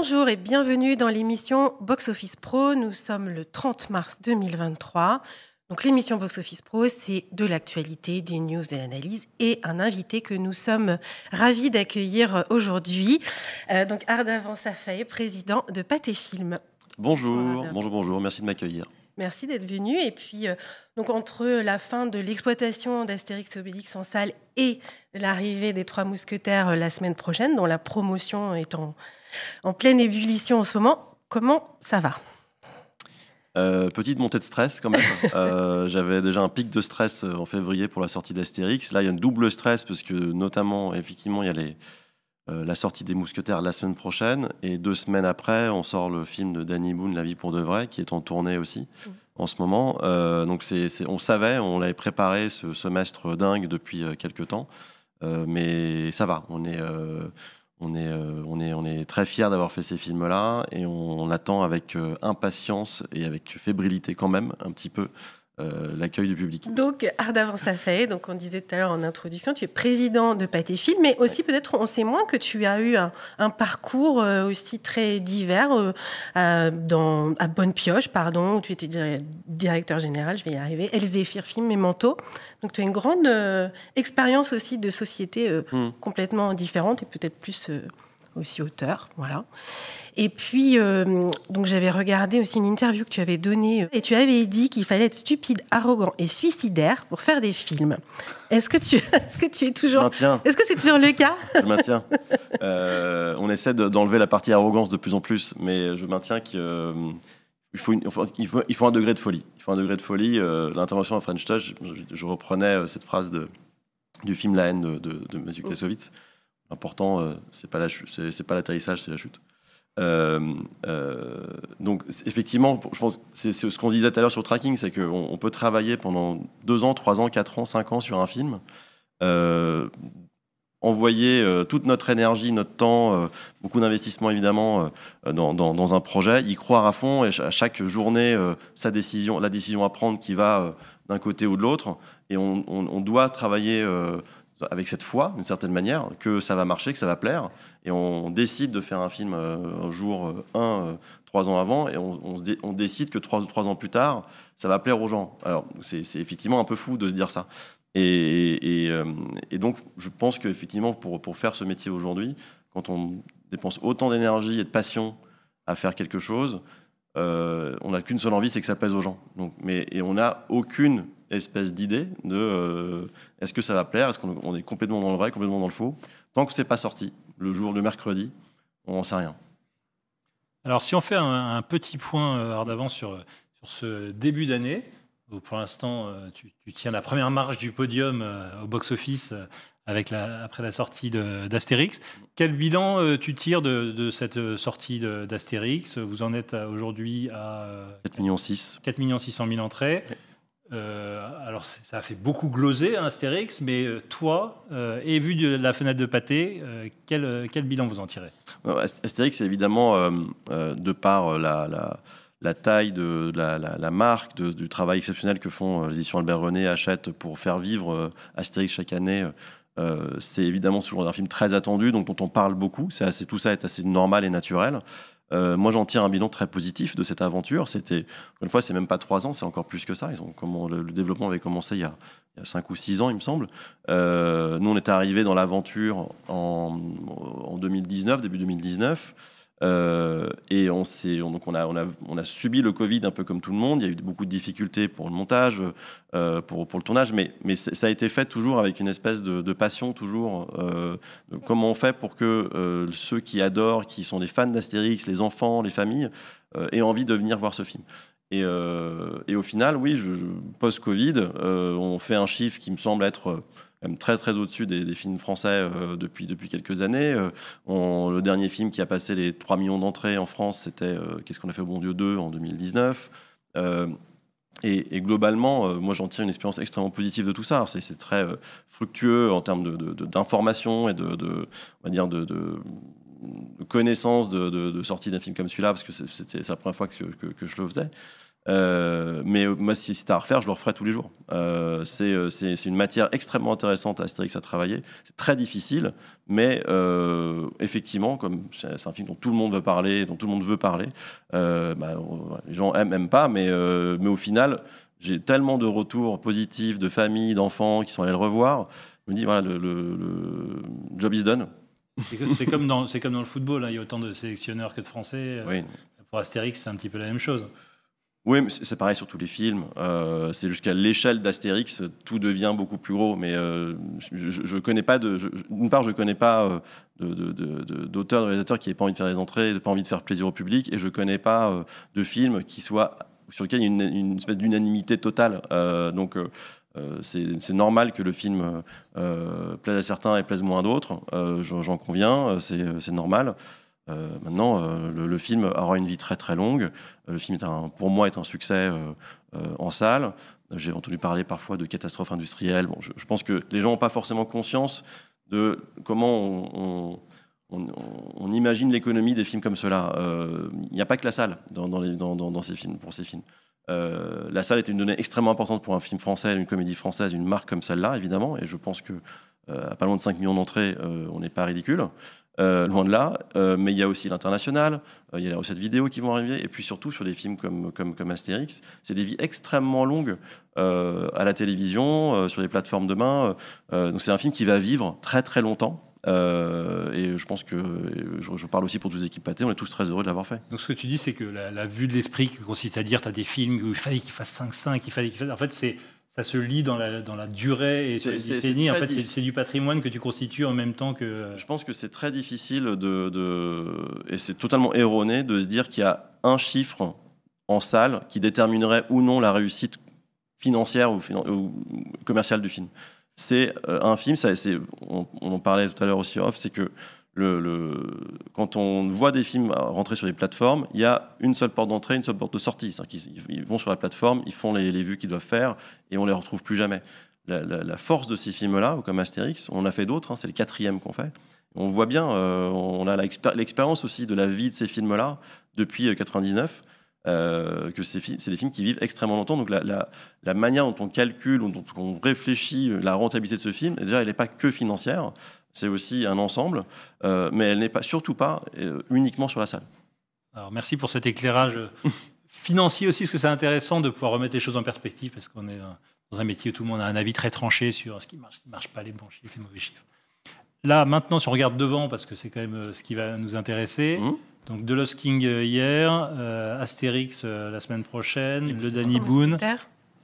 Bonjour et bienvenue dans l'émission Box Office Pro. Nous sommes le 30 mars 2023. Donc l'émission Box Office Pro, c'est de l'actualité, des news, de l'analyse et un invité que nous sommes ravis d'accueillir aujourd'hui. Euh, donc Ardavan Safai, président de Pathé Film. Bonjour, bonjour, bonjour, merci de m'accueillir. Merci d'être venu. Et puis, euh, donc entre la fin de l'exploitation d'Astérix Obélix en salle et l'arrivée des Trois Mousquetaires euh, la semaine prochaine, dont la promotion est en, en pleine ébullition en ce moment, comment ça va? Euh, petite montée de stress quand même. Euh, j'avais déjà un pic de stress euh, en février pour la sortie d'Astérix. Là, il y a un double stress parce que notamment, effectivement, il y a les, la sortie des Mousquetaires la semaine prochaine. Et deux semaines après, on sort le film de Danny Boone, La vie pour de vrai, qui est en tournée aussi mmh. en ce moment. donc on savait, on l'avait préparé ce semestre dingue depuis quelques temps. mais ça va, on est on est, euh, on est, on est très fiers d'avoir fait ces films-là et on, attend avec euh, impatience et avec fébrilité quand même un petit peu euh, l'accueil du public. Donc, Ardavant fait. donc on disait tout à l'heure en introduction, tu es président de Pâté Film, mais aussi peut-être on sait moins que tu as eu un, parcours aussi très divers dans, à Bonne Pioche, pardon, où tu étais directeur général, je vais y arriver, Elzéphir Film et Manteau. Donc tu as une grande euh, expérience aussi de société euh, hmm. complètement différente et peut-être plus euh, aussi auteur, voilà. Et puis, donc j'avais regardé aussi une interview que tu avais donnée et tu avais dit qu'il fallait être stupide, arrogant et suicidaire pour faire des films. Est-ce que tu, est-ce que tu es toujours, est-ce que c'est toujours le cas? Je maintiens. on essaie d'enlever la partie arrogance de plus en plus, mais je maintiens que il faut, il, faut, il faut, un degré de folie. Il faut un degré de folie. Euh, l'intervention à French Touch, je, reprenais euh, cette phrase de, du film La haine de, de, de Mathieu Kassovitz. L'important, euh, c'est pas l'atterrissage, c'est la chute. donc effectivement, je pense c'est ce qu'on disait tout à l'heure sur le tracking, c'est qu'on on peut travailler pendant deux ans, trois ans, quatre ans, cinq ans sur un film envoyer euh, toute notre énergie, notre temps, euh, beaucoup d'investissement évidemment euh, dans, dans, un projet, y croire à fond et à chaque journée sa décision, la décision à prendre qui va d'un côté ou de l'autre. Et on, doit travailler avec cette foi, d'une certaine manière, que ça va marcher, que ça va plaire. Et on décide de faire un film un jour, un, trois ans avant, et on, décide que trois, trois ans plus tard, ça va plaire aux gens. Alors c'est effectivement un peu fou de se dire ça. Euh, et, donc, je pense qu'effectivement, pour, pour faire ce métier aujourd'hui, quand on dépense autant d'énergie et de passion à faire quelque chose, euh, on n'a qu'une seule envie, c'est que ça plaise aux gens. Donc, mais, et on n'a aucune espèce d'idée de euh, est-ce que ça va plaire, est-ce qu'on est complètement dans le vrai, complètement dans le faux? Tant que c'est pas sorti, le jour, le mercredi, on n'en sait rien. Alors, si on fait un, petit point d'avance sur, sur ce début d'année, pour l'instant, euh, tu, tiens la première marche du podium euh, au box-office euh, avec la, après la sortie d'Astérix. Quel bilan tu tires de, cette sortie d'Astérix? Vous en êtes aujourd'hui à 4 millions 6. 4 millions 600 000 entrées. Alors ça a fait beaucoup gloser hein, Astérix, mais toi, et vu de la fenêtre de pâté, quel, quel, bilan vous en tirez? Astérix, évidemment, de par la taille de, la, marque, du travail exceptionnel que font euh, les éditions Albert René, Hachette pour faire vivre euh, Astérix chaque année. Euh, c'est évidemment toujours un film très attendu, donc dont on parle beaucoup. C'est tout ça est assez normal et naturel. Moi, j'en tire un bilan très positif de cette aventure. C'était, une fois, c'est même pas trois ans, c'est encore plus que ça. Ils ont, comment, le, développement avait commencé il y, a, cinq ou six ans, il me semble. nous, on est arrivé dans l'aventure en, en 2019, début 2019. Euh, et on, donc on, a, on, a, on, a, subi le Covid un peu comme tout le monde. Il y a eu beaucoup de difficultés pour le montage, euh, pour, pour, le tournage, mais, mais ça a été fait toujours avec une espèce de, passion, toujours. Euh, comment on fait pour que ceux qui adorent, qui sont des fans d'Astérix, les enfants, les familles, aient envie de venir voir ce film et, et au final, oui, post-Covid, on fait un chiffre qui me semble être très très au-dessus des, films français euh, depuis, depuis quelques années. Euh, le dernier film qui a passé les 3 millions d'entrées en France, c'était euh, Qu'est-ce qu'on a fait, bon Dieu 2 en 2019. Et, globalement, moi j'en tire une expérience extrêmement positive de tout ça. C'est très fructueux en termes de, et de, on va dire de, connaissance de, sortie d'un film comme celui-là, parce que c'était la première fois que, je le faisais. Euh, mais moi, si c'était à refaire, je le referais tous les jours. Euh, c'est, une matière extrêmement intéressante à Astérix à travailler. C'est très difficile, mais euh, effectivement, comme c'est un film dont tout le monde veut parler, dont tout le monde veut parler, euh, bah, les gens aiment, pas, mais, euh, mais au final, j'ai tellement de retours positifs de familles, d'enfants qui sont allés le revoir. Je me dis, voilà, le- le job is done. C'est comme, dans- c'est comme dans le football, hein, il y a autant de sélectionneurs que de Français. Oui. Pour Astérix, c'est un petit peu la même chose. Oui, c'est pareil sur tous les films. Euh, c'est jusqu'à l'échelle d'Astérix, tout devient beaucoup plus gros. Mais euh, je, je, connais pas de. D'une part, je connais pas euh, de- de- réalisateurs qui n'aient pas envie de faire des entrées, pas envie de faire plaisir au public, et je connais pas euh, de films qui soient sur lesquels il y a une, une espèce d'unanimité totale. Euh, donc. Euh, euh, c'est normal que le film euh, plaise à certains et plaise moins à d'autres. Euh, J'en conviens, euh, c'est normal. Euh, maintenant, euh, le, film aura une vie très très longue. Euh, Le film, pour moi, est un succès euh, euh, en salle. J'ai entendu parler parfois de catastrophes industrielles. Bon, je, pense que les gens n'ont pas forcément conscience de comment on, imagine l'économie des films comme cela. Euh, Il n'y a pas que la salle dans ces films, pour ces films. Euh, la salle est une donnée extrêmement importante pour un film français, une comédie française, une marque comme celle-là, évidemment. Et je pense que euh, à pas loin de 5 millions d'entrées, euh, on n'est pas ridicule. Loin de là. Mais il y a aussi l'international, il y a les recettes vidéo qui vont arriver, et puis surtout sur des films comme, comme, Astérix, c'est des vies extrêmement longues à la télévision, sur les plateformes demain. Donc c'est un film qui va vivre très très longtemps. Euh, et je pense que je, je parle aussi pour toutes les équipes pâtées, on est tous très heureux de l'avoir fait. Donc ce que tu dis, c'est que la, la vue de l'esprit qui consiste à dire, tu as des films où il fallait qu'ils fassent 5-5, il fallait qu'ils fassent... En fait, c'est ça se lit dans la, dans la durée et C'est- sur les c'est- décennies. En fait, c'est du patrimoine que tu constitues en même temps que... Je pense que c'est très difficile de, de- et c'est totalement erroné de se dire qu'il y a un chiffre en salle qui déterminerait ou non la réussite financière ou, finan- ou commerciale du film. C'est euh, un film, on, en parlait tout à l'heure aussi off, c'est que quand on voit des films rentrer sur les plateformes, il y a une seule porte d'entrée, une seule porte de sortie. Qu'ils ils vont sur la plateforme, ils font les, vues qu'ils doivent faire et on les retrouve plus jamais. La, force de ces films-là, comme Astérix, on a fait d'autres, hein, c'est le quatrième qu'on fait. On voit bien, euh, on a l'expérience aussi de la vie de ces films-là depuis euh, 99, euh, que c'est des films qui vivent extrêmement longtemps. Donc la, la- la manière dont on calcule, dont on réfléchit euh, la rentabilité de ce film, déjà, elle n'est pas que financière, c'est aussi un ensemble, euh, mais elle n'est pas, surtout pas euh, uniquement sur la salle. Alors merci pour cet éclairage financier aussi, parce que c'est intéressant de pouvoir remettre les choses en perspective, parce qu'on est dans un métier où tout le monde a un avis très tranché sur ce qui marche, ce qui ne marche pas, les bons chiffres, les mauvais chiffres. Là, maintenant, si on regarde devant, parce que c'est quand même ce qui va nous intéresser, Mhm. Donc The Lost King euh, hier, euh, Astérix euh, la semaine prochaine, le Danny Boone.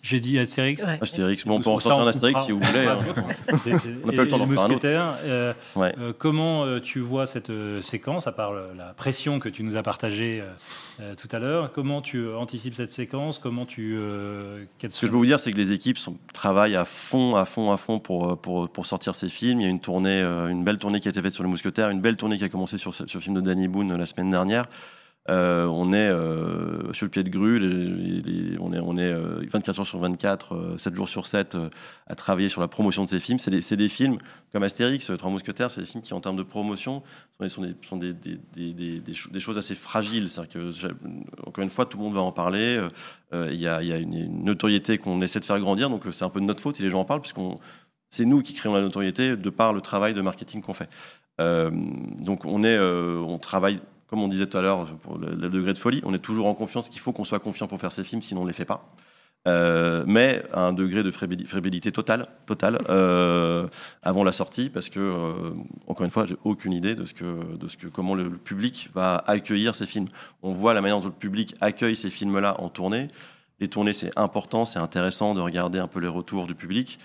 J'ai dit Astérix Ouais. Astérix, bon, on peut en sortir on un Astérix si vous voulez. hein. C'est- c'est- On n'a pas le temps d'en les faire un autre. mousquetaires, euh, Ouais. euh, comment euh, tu vois cette euh, séquence, à part la pression que tu nous as partagée euh, euh, tout à l'heure? Comment tu euh, anticipes cette séquence? Comment tu euh, Ce que je peux vous dire, c'est que les équipes sont, travaillent à fond, à fond, à fond pour, pour, pour sortir ces films. Il y a une tournée, euh, une belle tournée qui a été faite sur le Mousquetaire, une belle tournée qui a commencé sur, ce- film de Danny Boone euh, la semaine dernière. Euh, on est euh, sur le pied de grue, on est, on est euh, 24 heures sur 24, euh, 7 jours sur 7 euh, à travailler sur la promotion de ces films. C'est des, films comme Astérix, euh, Trois Mousquetaires, c'est des films qui, en termes de promotion, sont, des- choses assez fragiles. Que, encore une fois, tout le monde va en parler. Euh, euh, Il y a, une, notoriété qu'on essaie de faire grandir, donc euh, c'est un peu de notre faute si les gens en parlent, puisqu'on c'est nous qui créons la notoriété de par le travail de marketing qu'on fait. Euh, donc on est, euh, on travaille, comme on disait tout à l'heure, pour le, degré de folie, on est toujours en confiance qu'il faut qu'on soit confiant pour faire ces films, sinon on ne les fait pas. Euh, mais à un degré de fébrilité totale, totale euh, avant la sortie, parce que euh, encore une fois, j'ai aucune idée de ce que, de ce que, comment le, le public va accueillir ces films. On voit la manière dont le public accueille ces films-là en tournée. Les tournées, c'est important, c'est intéressant de regarder un peu les retours du public.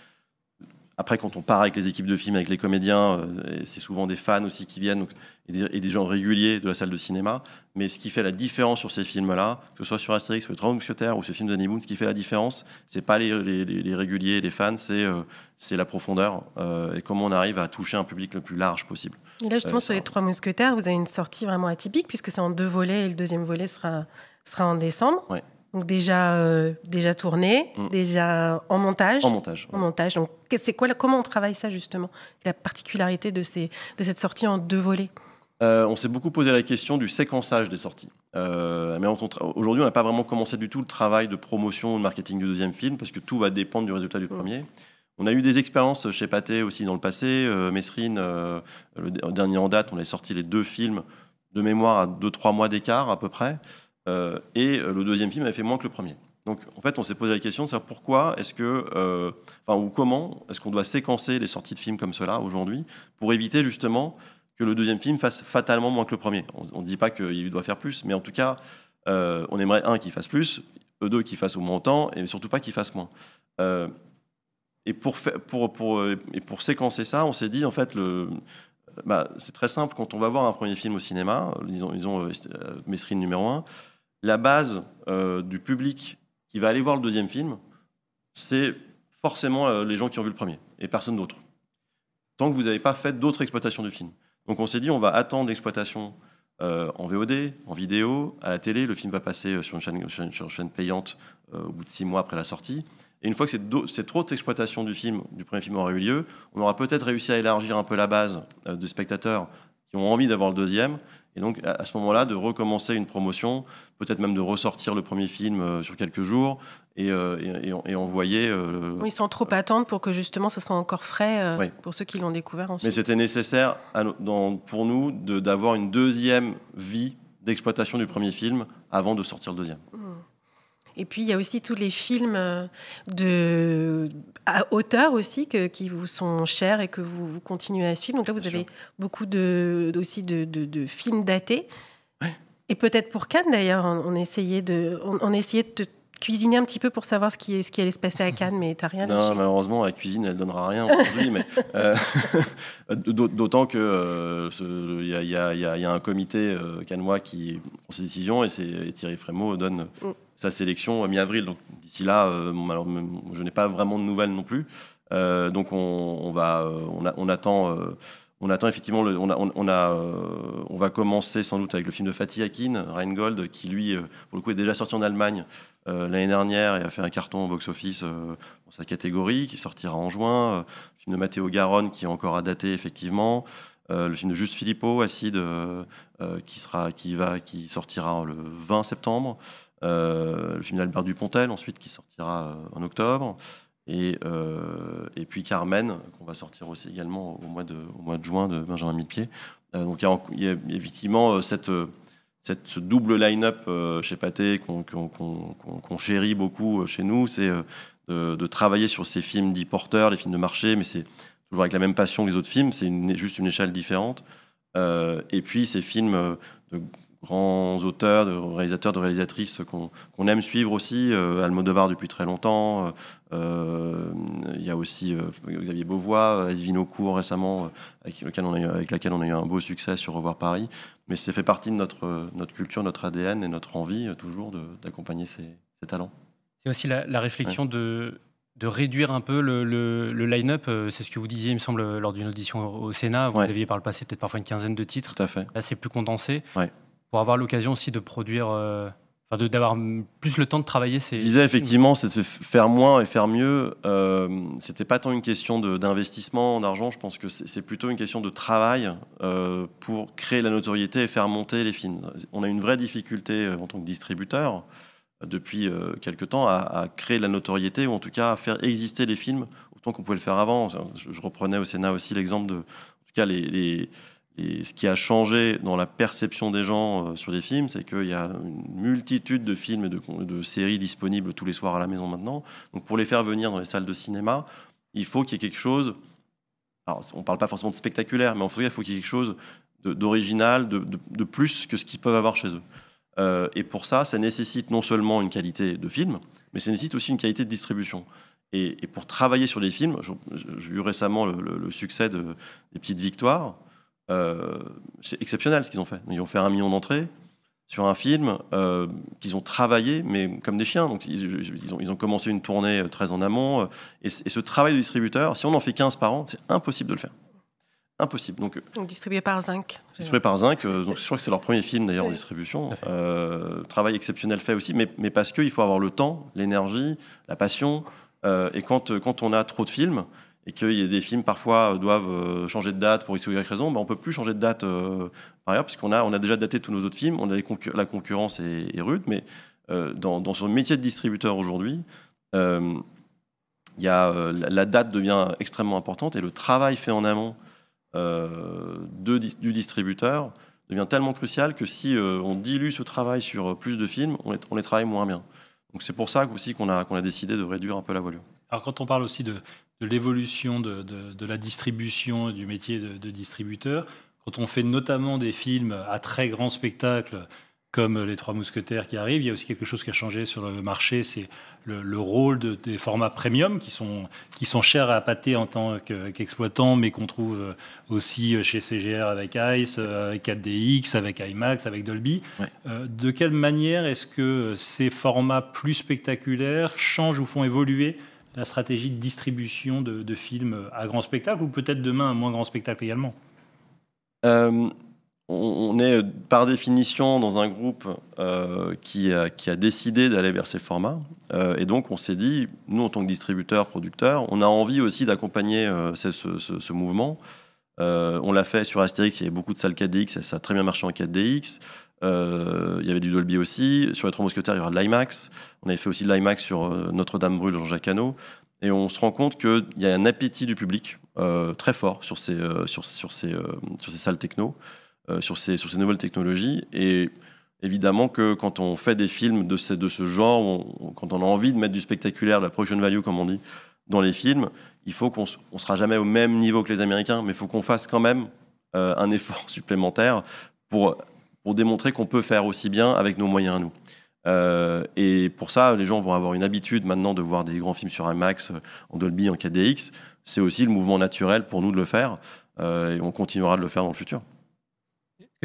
Après, quand on part avec les équipes de films, avec les comédiens, euh, c'est souvent des fans aussi qui viennent, donc, et, des, et des gens réguliers de la salle de cinéma. Mais ce qui fait la différence sur ces films-là, que ce soit sur Astérix, ou le Trois Mousquetaires, ou ce film d'Annie Boone, ce qui fait la différence, c'est pas les, les- les- les réguliers, les fans, c'est euh, la profondeur euh, et comment on arrive à toucher un public le plus large possible. Et là, justement, Euh, sur les trois mousquetaires, vous avez une sortie vraiment atypique, puisque c'est en deux volets, et le deuxième volet sera, sera en décembre. Ouais. Donc déjà, euh, déjà tourné, Mm. déjà en montage. En montage. En montage. Donc, c'est quoi, comment on travaille ça, justement? La particularité de, ces, de cette sortie en deux volets? Euh, on s'est beaucoup posé la question du séquençage des sorties. mais aujourd'hui, on n'a pas vraiment commencé du tout le travail de promotion ou de marketing du deuxième film, parce que tout va dépendre du résultat du mmh. premier. On a eu des expériences chez Pathé aussi dans le passé. Euh, Mesrine, euh, le dernier en date, on a sorti les deux films de mémoire à 2-3 mois d'écart à peu près. Euh, et le deuxième film avait fait moins que le premier. Donc en fait, on s'est posé la question de savoir pourquoi est-ce que, enfin, ou comment est-ce qu'on doit séquencer les sorties de films comme cela aujourd'hui pour éviter justement que le deuxième film fasse fatalement moins que le premier. On ne dit pas qu'il doit faire plus, mais en tout cas, on aimerait un qui fasse plus, eux deux qui fassent au moins autant, et surtout pas qu'il fasse moins. Et pour, euh, séquencer ça, on s'est dit, en fait, bah, c'est très simple. Quand on va voir un premier film au cinéma, disons, disons euh, Mesrine numéro 1, la base euh, du public qui va aller voir le deuxième film, c'est forcément les gens qui ont vu le premier et personne d'autre. Tant que vous n'avez pas fait d'autres exploitations du film. Donc on s'est dit, on va attendre l'exploitation en VOD, en vidéo, à la télé. Le film va passer sur une chaîne, payante au bout de six mois après la sortie. Et une fois que cette, autre exploitation du film, du premier film aura eu lieu, on aura peut-être réussi à élargir un peu la base euh, de spectateurs qui ont envie d'avoir le deuxième. Et donc, à, ce moment-là, de recommencer une promotion, peut-être même de ressortir le premier film euh, sur quelques jours et, euh, et, envoyer. oui, sans trop attendre pour que justement ça soit encore frais pour ceux qui l'ont découvert ensuite. Mais c'était nécessaire pour nous d'avoir une deuxième vie d'exploitation du premier film avant de sortir le deuxième. Mmh. Et puis, il y a aussi tous les films euh, de, à hauteur aussi que, qui vous sont chers et que vous, vous continuez à suivre. Donc là, vous avez beaucoup de, aussi de, de, films datés. Et peut-être pour Cannes, d'ailleurs, on, essayait de, on, essayait de cuisiner un petit peu pour savoir ce qui, ce qui allait se passer à Cannes, mais tu n'as rien Non, malheureusement, la cuisine, elle donnera rien aujourd'hui. mais euh, D'autant qu'il euh, y, y, y, a un comité cannois qui prend ses décisions et, et Thierry Frémaux donne mm sa sélection mi-avril. Donc d'ici là, euh, je n'ai pas vraiment de nouvelles non plus. Euh, donc on, va, euh, on, attend. on attend effectivement, on, a, on, a, on va commencer sans doute avec le film de Fatih Akin, Rheingold, qui lui, pour le coup, est déjà sorti en Allemagne l'année dernière et a fait un carton au box-office dans sa catégorie, qui sortira en juin. le film de Matteo Garonne, qui est encore à dater, effectivement. le film de Juste Filippo, Acide, qui, sera, qui, va, qui sortira le 20 septembre. Euh, le film d'Albert Dupontel, ensuite, qui sortira euh, en octobre. Et, euh, et, puis Carmen, qu'on va sortir aussi également au mois de, au mois de juin de Benjamin Millepied. donc il y, a, évidemment cette, cette, ce double line-up chez Pathé qu'on chérit beaucoup chez nous, c'est de, travailler sur ces films dits porteurs, les films de marché, mais c'est toujours avec la même passion que les autres films, c'est juste une échelle différente. et puis ces films de grands auteurs, de réalisateurs, de réalisatrices qu'on aime suivre aussi. Euh, Almodovar depuis très longtemps. Euh, il y a aussi euh, Xavier Beauvois, Esvino Court récemment, avec, lequel on a eu, avec laquelle on a eu un beau succès sur Revoir Paris. Mais ça fait partie de notre, notre culture, notre ADN et notre envie toujours d'accompagner ces, ces, talents. C'est aussi la, réflexion de de réduire un peu le, le, line-up. C'est ce que vous disiez, il me semble, lors d'une audition au Sénat. Vous aviez par le passé peut-être parfois une quinzaine de titres. Tout à fait. Là, c'est plus condensé. Ouais pour avoir l'occasion aussi de produire, euh, enfin d'avoir plus le temps de travailler ces. Je disais effectivement, c'est faire moins et faire mieux. Euh, C'était pas tant une question d'investissement d'argent, je pense que c'est plutôt une question de travail euh, pour créer la notoriété et faire monter les films. On a une vraie difficulté en tant que distributeur depuis quelques temps à, créer la notoriété ou en tout cas à faire exister les films autant qu'on pouvait le faire avant. Je, reprenais au Sénat aussi l'exemple de, en tout cas les et ce qui a changé dans la perception des gens euh, sur les films, c'est qu'il y a une multitude de films et de, séries disponibles tous les soirs à la maison maintenant. Donc pour les faire venir dans les salles de cinéma, il faut qu'il y ait quelque chose. Alors, on ne parle pas forcément de spectaculaire, mais en tout cas, il faut qu'il y ait quelque chose d'original, de, plus que ce qu'ils peuvent avoir chez eux. Euh, et pour ça, ça nécessite non seulement une qualité de film, mais ça nécessite aussi une qualité de distribution. Et, pour travailler sur les films, j'ai vu récemment le, succès de, des Petites Victoires. Euh, c'est exceptionnel ce qu'ils ont fait. Ils ont fait un million d'entrées sur un film euh, qu'ils ont travaillé, mais comme des chiens. Donc, ils, ont, ils ont, commencé une tournée euh, très en amont. Et, ce travail de distributeur, si on en fait 15 par an, c'est impossible de le faire. Impossible. Donc, distribué par Zinc. Distribué par Zinc. donc, je crois que c'est leur premier film d'ailleurs en distribution. travail exceptionnel fait aussi, mais, mais parce qu'il faut avoir le temps, l'énergie, la passion. et quand, quand on a trop de films, et qu'il y a des films parfois doivent changer de date pour X ou Y raison, ben on peut plus changer de date par ailleurs, puisqu'on a, déjà daté tous nos autres films, la concurrence est, rude, mais dans, son métier de distributeur aujourd'hui, la date devient extrêmement importante et le travail fait en amont du distributeur devient tellement crucial que si on dilue ce travail sur plus de films, on les, on travaille moins bien. Donc c'est pour ça aussi qu'on a, qu'on a décidé de réduire un peu la volume. Alors quand on parle aussi de, de l'évolution de, de, la distribution, du métier de, distributeur, quand on fait notamment des films à très grand spectacle, comme Les Trois Mousquetaires qui arrivent, il y a aussi quelque chose qui a changé sur le marché, c'est le, rôle des formats premium qui sont, qui sont chers à appâter en tant qu'exploitant, mais qu'on trouve aussi chez CGR avec ICE, avec 4DX, avec IMAX, avec Dolby. Euh, de quelle manière est-ce que ces formats plus spectaculaires changent ou font évoluer la stratégie de distribution de, films à grand spectacle ou peut-être demain à moins grand spectacle également? Euh, on est par définition dans un groupe euh, qui, a, décidé d'aller vers ces formats. Euh, et donc on s'est dit, nous en tant que distributeur, producteur, on a envie aussi d'accompagner euh, ce, mouvement. on l'a fait sur Astérix, il y avait beaucoup de salles 4DX, et ça a très bien marché en 4DX. Il y avait du Dolby aussi. Sur les Trois Mousquetaires, il y aura de l'IMAX. On avait fait aussi de l'IMAX sur Notre-Dame brûle, Jean-Jacques Hano. Et on se rend compte qu'il y a un appétit du public très fort sur ces, sur, ces, sur ces salles techno. Euh, sur, ces, sur ces nouvelles technologies. Et évidemment que quand on fait des films de ce, de ce genre, quand on a envie de mettre du spectaculaire, de la production value, comme on dit, dans les films, il faut qu'on ne sera jamais au même niveau que les Américains, mais il faut qu'on fasse quand même euh, un effort supplémentaire pour, pour démontrer qu'on peut faire aussi bien avec nos moyens à nous. Euh, et pour ça, les gens vont avoir une habitude maintenant de voir des grands films sur IMAX, en Dolby, en 4DX. C'est aussi le mouvement naturel pour nous de le faire, et on continuera de le faire dans le futur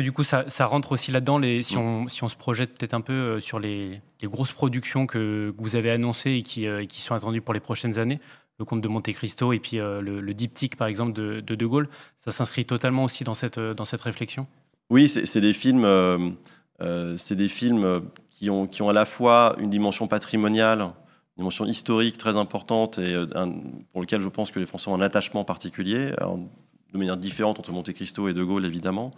du coup, ça, rentre aussi là-dedans, si, on, si on se projette peut-être un peu euh, sur les, grosses productions que, vous avez annoncées et qui, euh, qui, sont attendues pour les prochaines années, le Comte de Monte Cristo et puis euh, le, diptyque, par exemple, de De, Gaulle, ça s'inscrit totalement aussi dans cette, dans cette réflexion? Oui, c'est des films, c'est des films qui, ont, qui ont à la fois une dimension patrimoniale, une dimension historique très importante et pour lequel je pense que les Français ont un attachement particulier, de manière différente entre Monte Cristo et De Gaulle, évidemment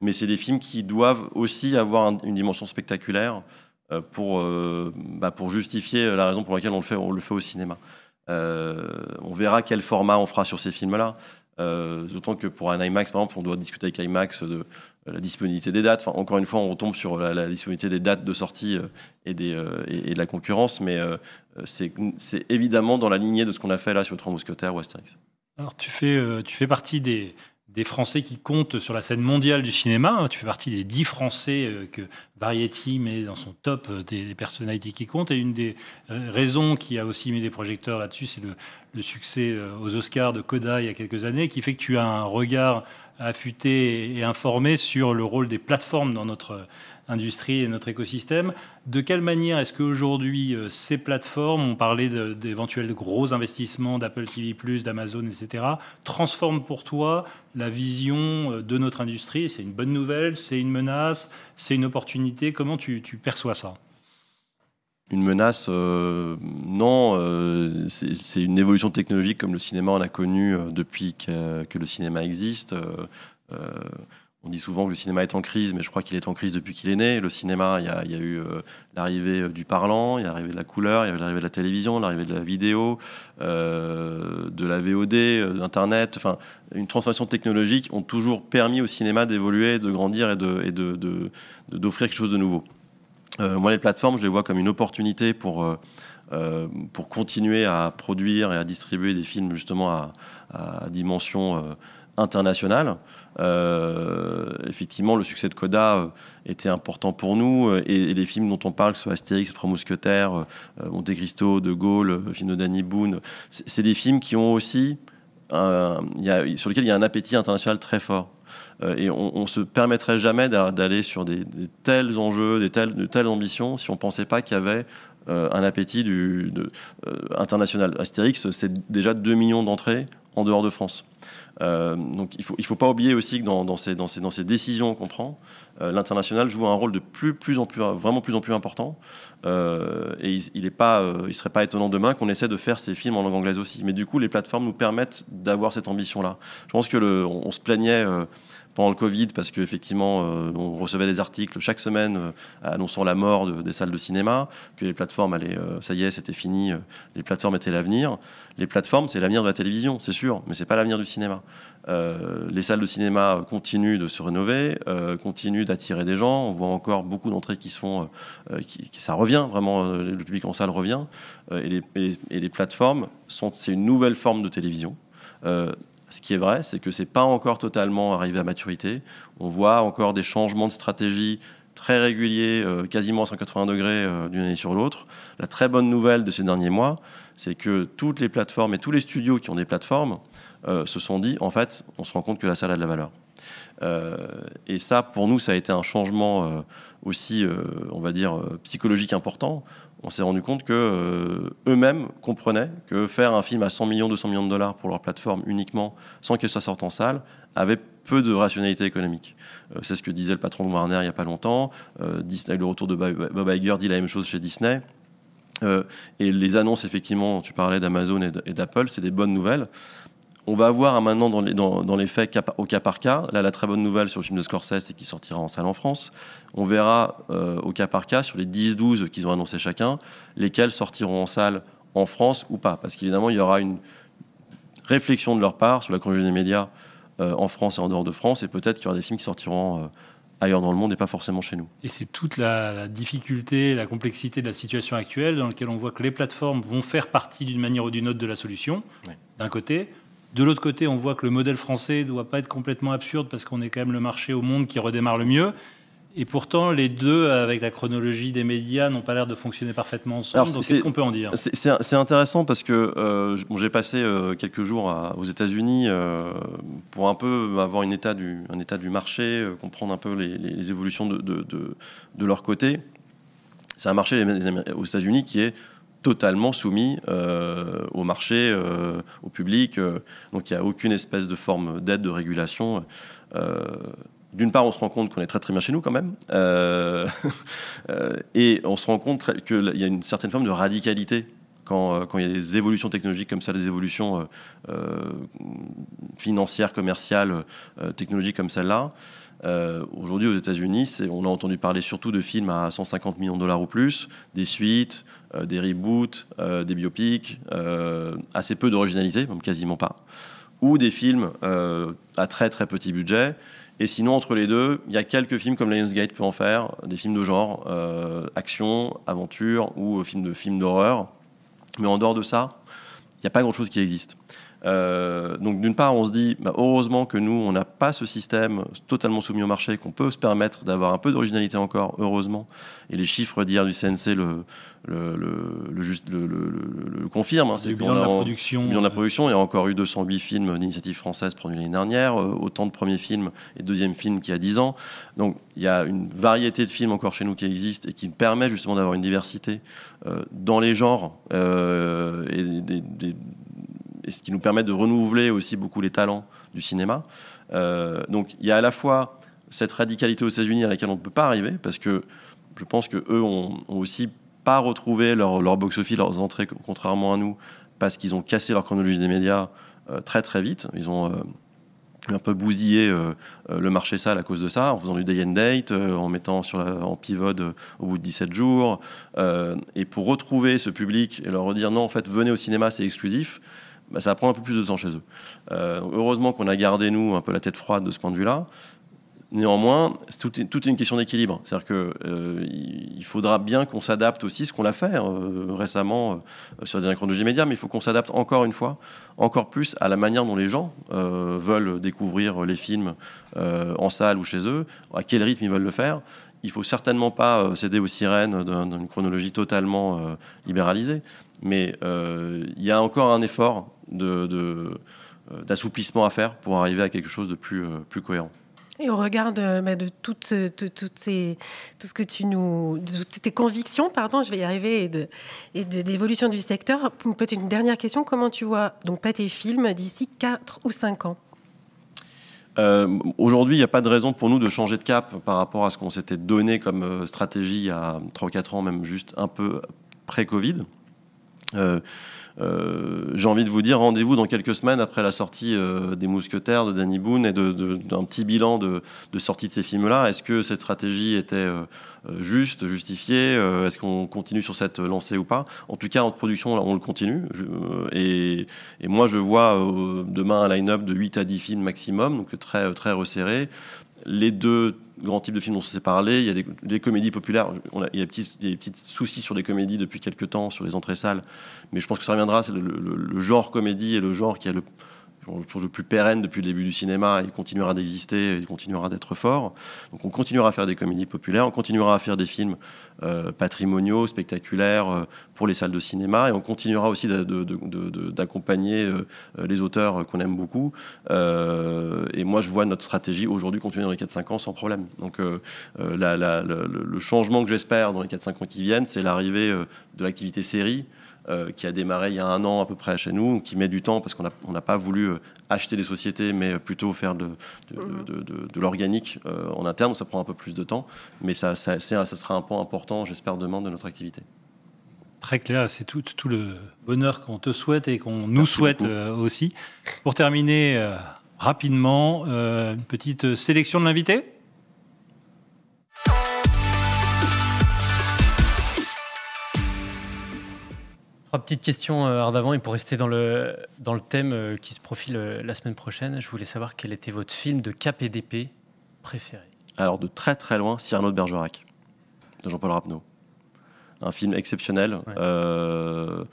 mais c'est des films qui doivent aussi avoir une dimension spectaculaire euh, pour, euh, bah, pour justifier la raison pour laquelle on le fait, on le fait au cinéma. Euh, on verra quel format on fera sur ces films-là. D'autant que pour un IMAX, par exemple, on doit discuter avec IMAX de la disponibilité des dates. Encore une fois, on retombe sur la, disponibilité des dates de sortie et, des, et, de la concurrence, mais c'est évidemment dans la lignée de ce qu'on a fait là sur Trois Mousquetaires ou Astérix. Alors, tu fais, tu fais partie des, Français qui comptent sur la scène mondiale du cinéma. Hein. Tu fais partie des dix Français euh, que Variety met dans son top euh, des personnalités qui comptent. Et une des euh, raisons qui a aussi mis des projecteurs là-dessus, c'est le, succès aux Oscars de Koda il y a quelques années, qui fait que tu as un regard affûté et informé sur le rôle des plateformes dans notre industrie et notre écosystème. De quelle manière est-ce qu'aujourd'hui, euh, ces plateformes, on parlait d'éventuels gros investissements d'Apple TV, d'Amazon, etc., transforment pour toi la vision euh, de notre industrie? C'est une bonne nouvelle? C'est une menace? C'est une opportunité? Comment tu, perçois ça? Une menace, euh, non, c'est une évolution technologique comme le cinéma en a connu depuis que, le cinéma existe. On dit souvent que le cinéma est en crise, mais je crois qu'il est en crise depuis qu'il est né. Le cinéma, il y a, eu euh, l'arrivée euh, du parlant, il y a l'arrivée de la couleur, il y a l'arrivée de la télévision, l'arrivée de la vidéo, euh, de la VOD, d'Internet. Enfin, une transformation technologique ont toujours permis au cinéma d'évoluer, de grandir et d'offrir quelque chose de nouveau. Moi, les plateformes, je les vois comme une opportunité pour, pour continuer à produire et à distribuer des films justement à, dimension internationale. Euh, effectivement, le succès de Coda euh, était important pour nous euh, et, les films dont on parle, que ce soit Astérix, Trois Mousquetaires, Monte Cristo, De Gaulle, le film de Danny Boone, c'est des films qui ont aussi, sur lesquels il y a un appétit international très fort. Et on, ne se permettrait jamais d'aller sur des, tels enjeux, de telles ambitions si on pensait pas qu'il y avait un appétit du, international. Astérix, c'est déjà 2 millions d'entrées en dehors de France. Euh, donc il ne faut, il faut pas oublier aussi que dans, dans, ces, dans, ces, dans ces décisions qu'on prend, euh, l'international joue un rôle de plus, plus en plus, vraiment plus en plus important. Euh, et il ne pas, il serait pas étonnant demain qu'on essaie de faire ces films en langue anglaise aussi. Mais du coup, les plateformes nous permettent d'avoir cette ambition-là. Je pense que se plaignait le Covid, parce qu'effectivement, euh, on recevait des articles chaque semaine euh, annonçant la mort des salles de cinéma, que les plateformes allaient, euh, ça y est, c'était fini, les plateformes étaient l'avenir. Les plateformes, c'est l'avenir de la télévision, c'est sûr, mais c'est pas l'avenir du cinéma. les salles de cinéma continuent de se rénover, continuent d'attirer des gens. On voit encore beaucoup d'entrées qui se font, qui, ça revient vraiment, le public en salle revient. Et les, et, les, plateformes sont, c'est une nouvelle forme de télévision. Ce qui est vrai, c'est que c'est pas encore totalement arrivé à maturité. On voit encore des changements de stratégie très réguliers, euh, quasiment à 180 degrés euh, d'une année sur l'autre. La très bonne nouvelle de ces derniers mois, c'est que toutes les plateformes et tous les studios qui ont des plateformes euh, se sont dit, en fait, on se rend compte que la salle a de la valeur. et ça, pour nous, ça a été un changement aussi, on va dire, psychologique important on s'est rendu compte que euh, eux-mêmes comprenaient que faire un film à 100 millions, 200 millions de dollars pour leur plateforme uniquement, sans que ça sorte en salle, avait peu de rationalité économique. Euh, c'est ce que disait le patron de Warner il n'y a pas longtemps. Euh, le retour de Bob Iger dit la même chose chez Disney. et les annonces, effectivement, tu parlais d'Amazon et d'Apple, c'est des bonnes nouvelles. On va voir maintenant dans les, dans, les faits au cas par cas. Là, la très bonne nouvelle sur le film de Scorsese, c'est qu'il sortira en salle en France. On verra euh, au cas par cas sur les 10-12 qu'ils ont annoncé chacun, lesquels sortiront en salle en France ou pas. Parce qu'évidemment, il y aura une réflexion de leur part sur la chronologie des médias euh, en France et en dehors de France. Et peut-être qu'il y aura des films qui sortiront. Euh, ailleurs dans le monde et pas forcément chez nous. Et c'est toute la, la, difficulté, la complexité de la situation actuelle dans laquelle on voit que les plateformes vont faire partie d'une manière ou d'une autre de la solution, d'un côté. De l'autre côté, on voit que le modèle français ne doit pas être complètement absurde parce qu'on est quand même le marché au monde qui redémarre le mieux. Et pourtant, les deux, avec la chronologie des médias, n'ont pas l'air de fonctionner parfaitement ensemble. Donc, qu'est-ce qu'on peut en dire? C'est intéressant parce que euh, j'ai passé euh, quelques jours aux États-Unis euh, pour un peu avoir une état du, un état du marché, comprendre un peu les, évolutions de, de, leur côté. C'est un marché aux États-Unis qui est totalement soumis euh, au marché, euh, au public. Euh, donc il n'y a aucune espèce de forme d'aide, de régulation. d'une part, on se rend compte qu'on est très très bien chez nous quand même, et on se rend compte qu'il y a une certaine forme de radicalité quand, il y a des évolutions technologiques comme ça, des évolutions financières, commerciales, technologiques comme celle-là. Aujourd'hui, aux États-Unis, on a entendu parler surtout de films à 150 millions de dollars ou plus, des suites, euh, des reboots, euh, des biopics, assez peu d'originalité, même quasiment pas, ou des films à très très petit budget. Et sinon, entre les deux, il y a quelques films comme Lionsgate peut en faire, des films de genre, action, aventure ou films de films d'horreur. Mais en dehors de ça, il n'y a pas grand-chose qui existe. Euh, donc d'une part, on se dit, bah, heureusement que nous, on n'a pas ce système totalement soumis au marché, qu'on peut se permettre d'avoir un peu d'originalité encore, heureusement. Et les chiffres d'hier du CNC le, le, le, juste, le, confirment. Hein, c'est bilan de la production. Bilan de la production. Il y a encore eu 208 films d'initiative française produits l'année dernière, euh, autant de premiers films et deuxième films qu'il y a 10 ans. Donc il y a une variété de films encore chez nous qui existent et qui permet justement d'avoir une diversité euh, dans les genres et des, des et ce qui nous permet de renouveler aussi beaucoup les talents du cinéma. Euh, donc il y a à la fois cette radicalité aux États-Unis à laquelle on ne peut pas arriver, parce que je pense qu'eux ont, ont aussi pas retrouvé leur, box-office, leurs entrées, contrairement à nous, parce qu'ils ont cassé leur chronologie des médias euh, très très vite. Ils ont euh, un peu bousillé le marché sale à cause de ça, en faisant du day and date, en mettant sur en pivot au bout de 17 jours. et pour retrouver ce public et leur redire non, en fait, venez au cinéma, c'est exclusif, bah, ça va prendre un peu plus de temps chez eux. Euh, heureusement qu'on a gardé, nous, un peu la tête froide de ce point de vue-là. Néanmoins, c'est toute, une question d'équilibre. C'est-à-dire qu'il euh, faudra bien qu'on s'adapte aussi, ce qu'on a fait euh, récemment sur des chronologies médias, mais il faut qu'on s'adapte encore une fois, encore plus à la manière dont les gens veulent découvrir les films en salle ou chez eux, à quel rythme ils veulent le faire. Il faut certainement pas céder aux sirènes d'une chronologie totalement libéralisée, mais il y a encore un effort d'assouplissement de, à faire pour arriver à quelque chose de plus, euh, plus cohérent. Et au regard de, bah, de toutes, toutes ces, tout ce que tu nous, de tes convictions, pardon, je vais y arriver, et de, et d'évolution du secteur, peut-être une dernière question. Comment tu vois donc pas tes films d'ici 4 ou 5 ans? Euh, Aujourd'hui, il n'y a pas de raison pour nous de changer de cap par rapport à ce qu'on s'était donné comme euh, stratégie il y a 3 ou 4 ans, même juste un peu pré-Covid. Euh, euh, j'ai envie de vous dire, rendez-vous dans quelques semaines après la sortie euh, des Mousquetaires de Danny Boone et d'un petit bilan de, sortie de ces films-là. Est-ce que cette stratégie était juste, justifiée Est-ce qu'on continue sur cette lancée ou pas? En tout cas, en production, on le continue. et, moi, je vois demain un line-up de 8 à 10 films maximum, donc très, très resserré. Les deux grands types de films dont on s'est parlé. Il y a des, comédies populaires. il, y a des petits, soucis sur les comédies depuis quelques temps, sur les entrées salles. Mais je pense que ça reviendra. C'est le, genre comédie et le genre qui a le, le plus pérenne depuis le début du cinéma. Il continuera d'exister, il continuera d'être fort. Donc on continuera à faire des comédies populaires, on continuera à faire des films euh, patrimoniaux, spectaculaires euh, pour les salles de cinéma, et on continuera aussi d'accompagner euh, les auteurs qu'on aime beaucoup. et moi, je vois notre stratégie aujourd'hui continuer dans les 4-5 ans sans problème. Donc le, changement que j'espère dans les 4-5 ans qui viennent, c'est l'arrivée de l'activité série. Euh, qui a démarré il y a un an à peu près chez nous, qui met du temps parce qu'on n'a pas voulu euh, acheter des sociétés, mais plutôt faire de, de, mhm. l'organique euh, en interne. Ça prend un peu plus de temps, mais ça, ça, ça sera un point important, j'espère, demain de notre activité. Très clair, c'est tout, tout, le bonheur qu'on te souhaite et qu'on nous souhaite aussi. Pour terminer rapidement, une petite sélection de l'invité Trois petites questions euh, d'avant et pour rester dans le, dans le thème euh, qui se profile euh, la semaine prochaine, je voulais savoir quel était votre film de cap et d'épée préféré. Alors de très très loin, Cyrano de Bergerac, de Jean-Paul Rapneau. Un film exceptionnel. on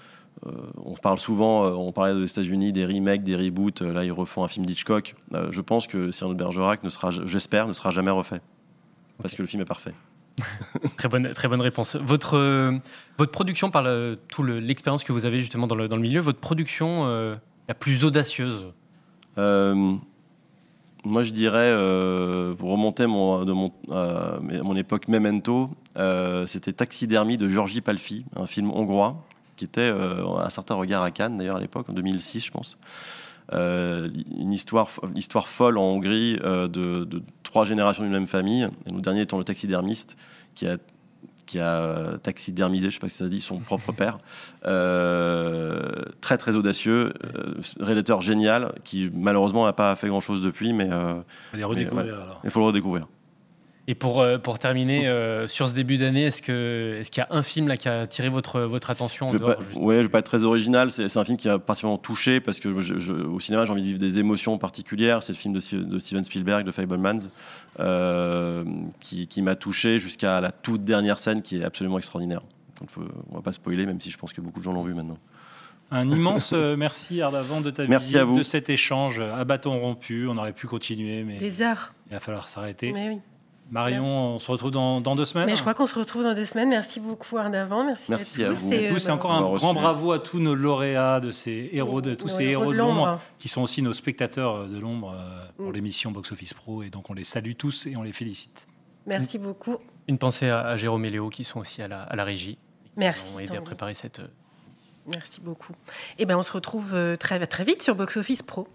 parle souvent, on parlait des États-Unis, des remakes, des reboots. Là, ils refont un film d'Hitchcock. je pense que Cyrano de Bergerac ne sera, j'espère, ne sera jamais refait parce que le film est parfait. très, bonne, très bonne réponse. Votre, euh, votre production, par le, tout l'expérience que vous avez justement dans le, dans le milieu, votre production euh, la plus audacieuse euh, Moi, je dirais, pour remonter mon, de mon, mon époque Memento, c'était Taxidermie de Georgi Palfi, un film hongrois qui était un certain regard à Cannes, d'ailleurs, à l'époque, en 2006, je pense. Une histoire, histoire folle en Hongrie de, de, trois générations d'une même famille. le dernier étant le taxidermiste qui a qui a taxidermisé, je sais pas si ça se dit, son propre père. Euh, très très audacieux, euh, rédacteur génial, qui malheureusement n'a pas fait grand chose depuis, mais, euh, il faut le redécouvrir. Et pour, euh, pour terminer, euh, sur ce début d'année, est-ce qu'il est y a un film là, qui a attiré votre, votre attention Oui, je ne vais pas être très original. C'est un film qui a particulièrement touché parce que au cinéma, j'ai envie de vivre des émotions particulières. C'est le film de, de, Steven Spielberg, de Fablemans, euh, qui, qui m'a touché jusqu'à la toute dernière scène qui est absolument extraordinaire. on ne va pas spoiler, même si je pense que beaucoup de gens l'ont vu maintenant. Un immense merci Ardavant de ta merci visite, de cet échange à bâton rompu. On aurait pu continuer, mais des heures. Il va falloir s'arrêter. Mais oui. Marion, on se retrouve dans, deux semaines. Mais je crois qu'on se retrouve dans deux semaines. Merci beaucoup Ardavant. Merci, Merci à, tous. vous. Et, c'est encore un grand bravo à tous nos lauréats de ces héros de tous ces héros de l'ombre qui sont aussi nos spectateurs de l'ombre euh, pour mm. l'émission Box Office Pro. Et donc on les salue tous et on les félicite. Merci beaucoup. Une pensée à, Jérôme et Léo qui sont aussi à la, à la régie. Merci. Qui ont aidé à préparer cette. Merci beaucoup. Et eh ben on se retrouve euh, très très vite sur Box Office Pro.